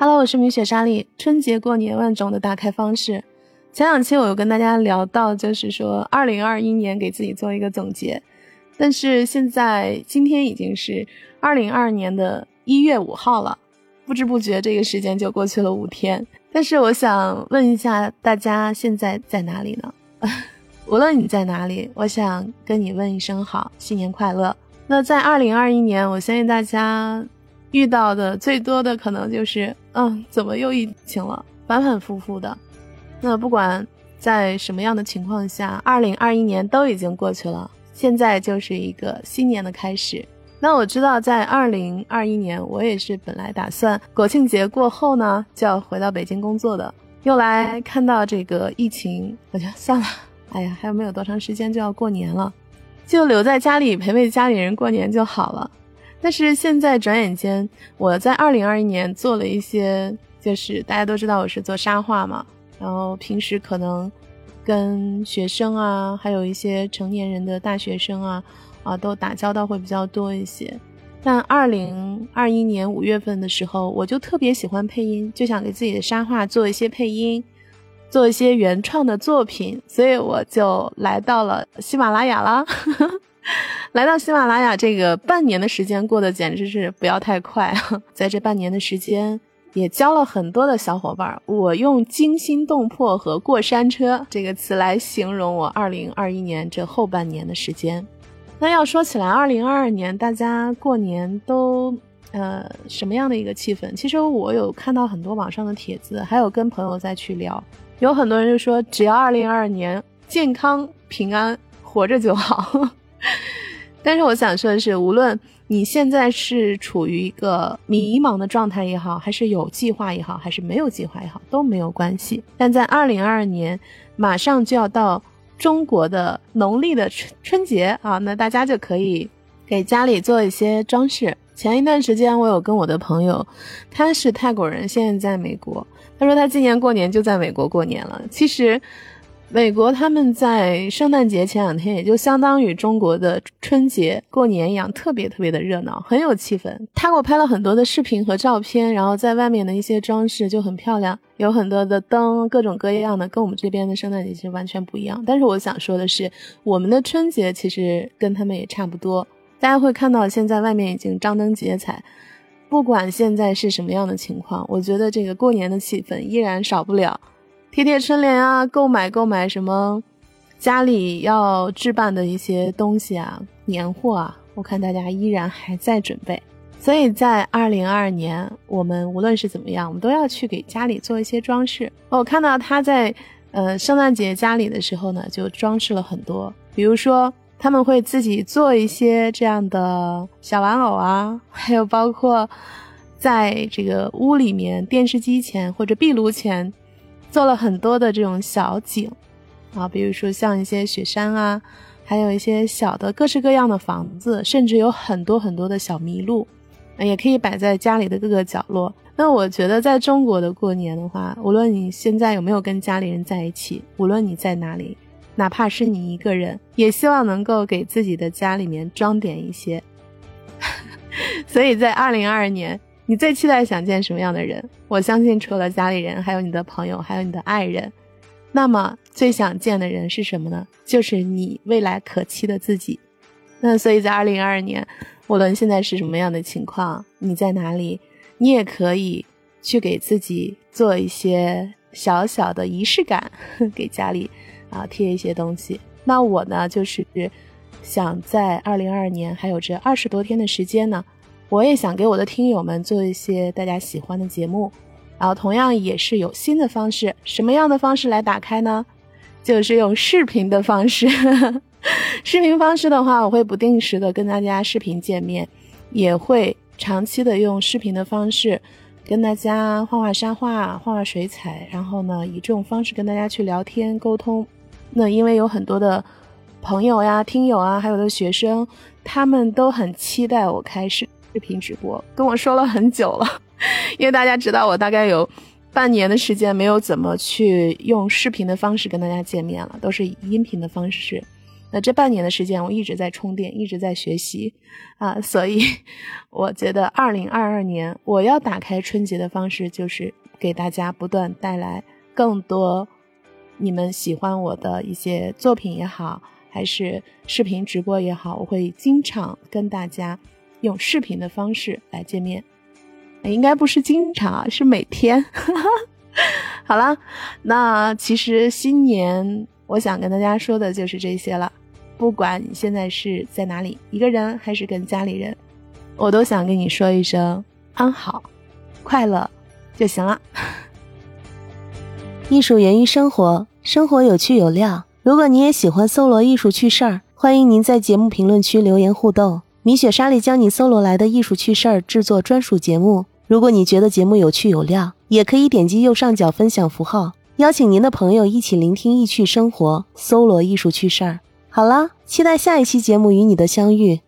Hello，我是米雪莎莉。春节过年万种的打开方式，前两期我有跟大家聊到，就是说二零二一年给自己做一个总结。但是现在今天已经是二零二二年的一月五号了，不知不觉这个时间就过去了五天。但是我想问一下大家，现在在哪里呢？无论你在哪里，我想跟你问一声好，新年快乐。那在二零二一年，我相信大家遇到的最多的可能就是，嗯，怎么又疫情了？反反复复的。那不管在什么样的情况下，二零二一年都已经过去了，现在就是一个新年的开始。那我知道，在二零二一年，我也是本来打算国庆节过后呢，就要回到北京工作的，又来看到这个疫情，我就算了。哎呀，还有没有多长时间就要过年了，就留在家里陪陪家里人过年就好了。但是现在转眼间，我在二零二一年做了一些，就是大家都知道我是做沙画嘛，然后平时可能跟学生啊，还有一些成年人的大学生啊，啊都打交道会比较多一些。但二零二一年五月份的时候，我就特别喜欢配音，就想给自己的沙画做一些配音。做一些原创的作品，所以我就来到了喜马拉雅了。来到喜马拉雅，这个半年的时间过得简直是不要太快。在这半年的时间，也交了很多的小伙伴。我用惊心动魄和过山车这个词来形容我二零二一年这后半年的时间。那要说起来，二零二二年大家过年都呃什么样的一个气氛？其实我有看到很多网上的帖子，还有跟朋友在去聊。有很多人就说，只要二零二二年健康平安活着就好。但是我想说的是，无论你现在是处于一个迷茫的状态也好，还是有计划也好，还是没有计划也好，都没有关系。但在二零二二年，马上就要到中国的农历的春春节啊，那大家就可以给家里做一些装饰。前一段时间，我有跟我的朋友，他是泰国人，现在在美国。他说他今年过年就在美国过年了。其实，美国他们在圣诞节前两天，也就相当于中国的春节过年一样，特别特别的热闹，很有气氛。他给我拍了很多的视频和照片，然后在外面的一些装饰就很漂亮，有很多的灯，各种各样的，跟我们这边的圣诞节其实完全不一样。但是我想说的是，我们的春节其实跟他们也差不多。大家会看到现在外面已经张灯结彩。不管现在是什么样的情况，我觉得这个过年的气氛依然少不了贴贴春联啊，购买购买什么家里要置办的一些东西啊，年货啊，我看大家依然还在准备。所以在二零二二年，我们无论是怎么样，我们都要去给家里做一些装饰。我看到他在呃圣诞节家里的时候呢，就装饰了很多，比如说。他们会自己做一些这样的小玩偶啊，还有包括在这个屋里面电视机前或者壁炉前做了很多的这种小景啊，比如说像一些雪山啊，还有一些小的各式各样的房子，甚至有很多很多的小麋鹿，也可以摆在家里的各个角落。那我觉得在中国的过年的话，无论你现在有没有跟家里人在一起，无论你在哪里。哪怕是你一个人，也希望能够给自己的家里面装点一些。所以在二零二二年，你最期待想见什么样的人？我相信除了家里人，还有你的朋友，还有你的爱人。那么最想见的人是什么呢？就是你未来可期的自己。那所以在二零二二年，无论现在是什么样的情况，你在哪里，你也可以去给自己做一些小小的仪式感，给家里。啊，贴一些东西。那我呢，就是想在二零二二年还有这二十多天的时间呢，我也想给我的听友们做一些大家喜欢的节目。然后同样也是有新的方式，什么样的方式来打开呢？就是用视频的方式。视频方式的话，我会不定时的跟大家视频见面，也会长期的用视频的方式。跟大家画画沙画，画画水彩，然后呢，以这种方式跟大家去聊天沟通。那因为有很多的朋友呀、听友啊，还有的学生，他们都很期待我开视视频直播，跟我说了很久了。因为大家知道，我大概有半年的时间没有怎么去用视频的方式跟大家见面了，都是以音频的方式。那这半年的时间，我一直在充电，一直在学习啊，所以我觉得二零二二年我要打开春节的方式，就是给大家不断带来更多你们喜欢我的一些作品也好，还是视频直播也好，我会经常跟大家用视频的方式来见面。应该不是经常，是每天。好了，那其实新年我想跟大家说的就是这些了。不管你现在是在哪里，一个人还是跟家里人，我都想跟你说一声安好、快乐就行了。艺术源于生活，生活有趣有料。如果你也喜欢搜罗艺术趣事儿，欢迎您在节目评论区留言互动，米雪莎莉将你搜罗来的艺术趣事儿制作专属节目。如果你觉得节目有趣有料，也可以点击右上角分享符号，邀请您的朋友一起聆听艺趣生活，搜罗艺术趣事儿。好了，期待下一期节目与你的相遇。